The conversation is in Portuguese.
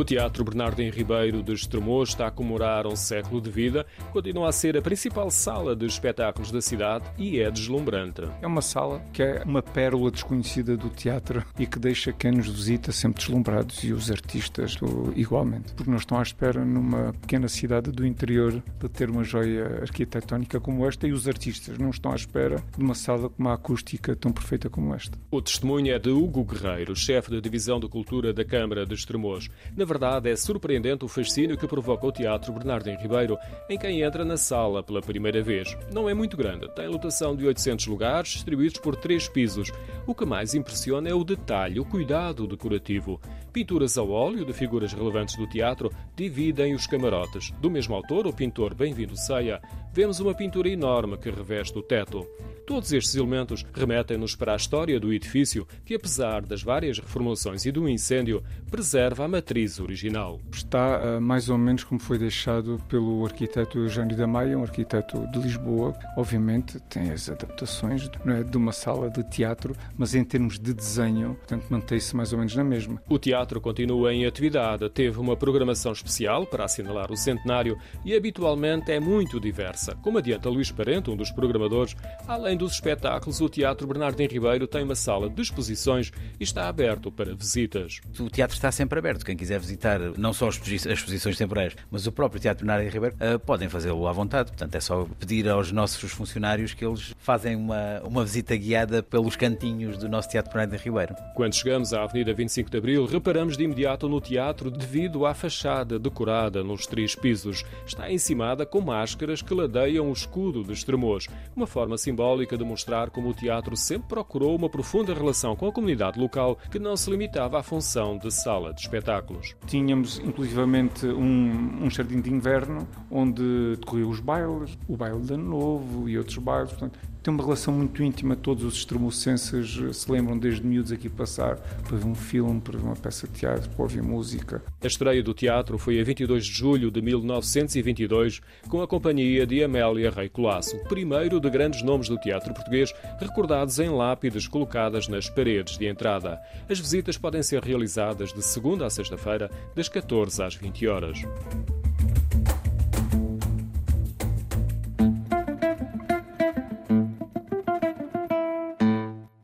O Teatro Bernardo Ribeiro de Estremoz está a comemorar um século de vida, continua a ser a principal sala de espetáculos da cidade e é deslumbrante. É uma sala que é uma pérola desconhecida do teatro e que deixa quem nos visita sempre deslumbrados e os artistas igualmente, porque não estão à espera numa pequena cidade do interior de ter uma joia arquitetónica como esta e os artistas não estão à espera de uma sala com uma acústica tão perfeita como esta. O testemunho é de Hugo Guerreiro, chefe da Divisão de Cultura da Câmara de Estremoz. Na verdade, é surpreendente o fascínio que provoca o Teatro Bernardo em Ribeiro em quem entra na sala pela primeira vez. Não é muito grande, tem lotação de 800 lugares, distribuídos por três pisos. O que mais impressiona é o detalhe, o cuidado decorativo. Pinturas ao óleo de figuras relevantes do teatro dividem os camarotes. Do mesmo autor, o pintor Bem-vindo Ceia, vemos uma pintura enorme que reveste o teto. Todos estes elementos remetem-nos para a história do edifício, que, apesar das várias reformulações e do incêndio, preserva a matriz original. Está uh, mais ou menos como foi deixado pelo arquiteto Eugênio da Maia, um arquiteto de Lisboa. Obviamente tem as adaptações não é, de uma sala de teatro, mas em termos de desenho, portanto, mantém-se mais ou menos na mesma. O teatro continua em atividade, teve uma programação especial para assinalar o centenário e habitualmente é muito diversa. Como adianta Luís Parente, um dos programadores, além dos espetáculos, o Teatro Bernardo Ribeiro tem uma sala de exposições e está aberto para visitas. O teatro está sempre aberto. Quem quiser visitar não só as exposições temporárias, mas o próprio Teatro Bernardo Ribeiro, uh, podem fazê-lo à vontade. Portanto, é só pedir aos nossos funcionários que eles fazem uma, uma visita guiada pelos cantinhos do nosso Teatro Bernardo Ribeiro. Quando chegamos à Avenida 25 de Abril, reparamos de imediato no teatro devido à fachada decorada nos três pisos. Está encimada com máscaras que ladeiam o escudo de Estremoz, uma forma simbólica de mostrar como o teatro sempre procurou uma profunda relação com a comunidade local que não se limitava à função de sala de espetáculos. Tínhamos inclusivamente um, um jardim de inverno onde decorriam os bailes, o baile de Ano Novo e outros bailes. Portanto, tem uma relação muito íntima. Todos os extremocenses se lembram desde miúdos aqui passar para ver um filme, para ver uma peça de teatro, para ouvir música. A estreia do teatro foi a 22 de julho de 1922, com a companhia de Amélia Rei Colasso, primeiro de grandes nomes do teatro português, recordados em lápides colocadas nas paredes de entrada. As visitas podem ser realizadas de segunda a sexta-feira, das 14 às 20 horas.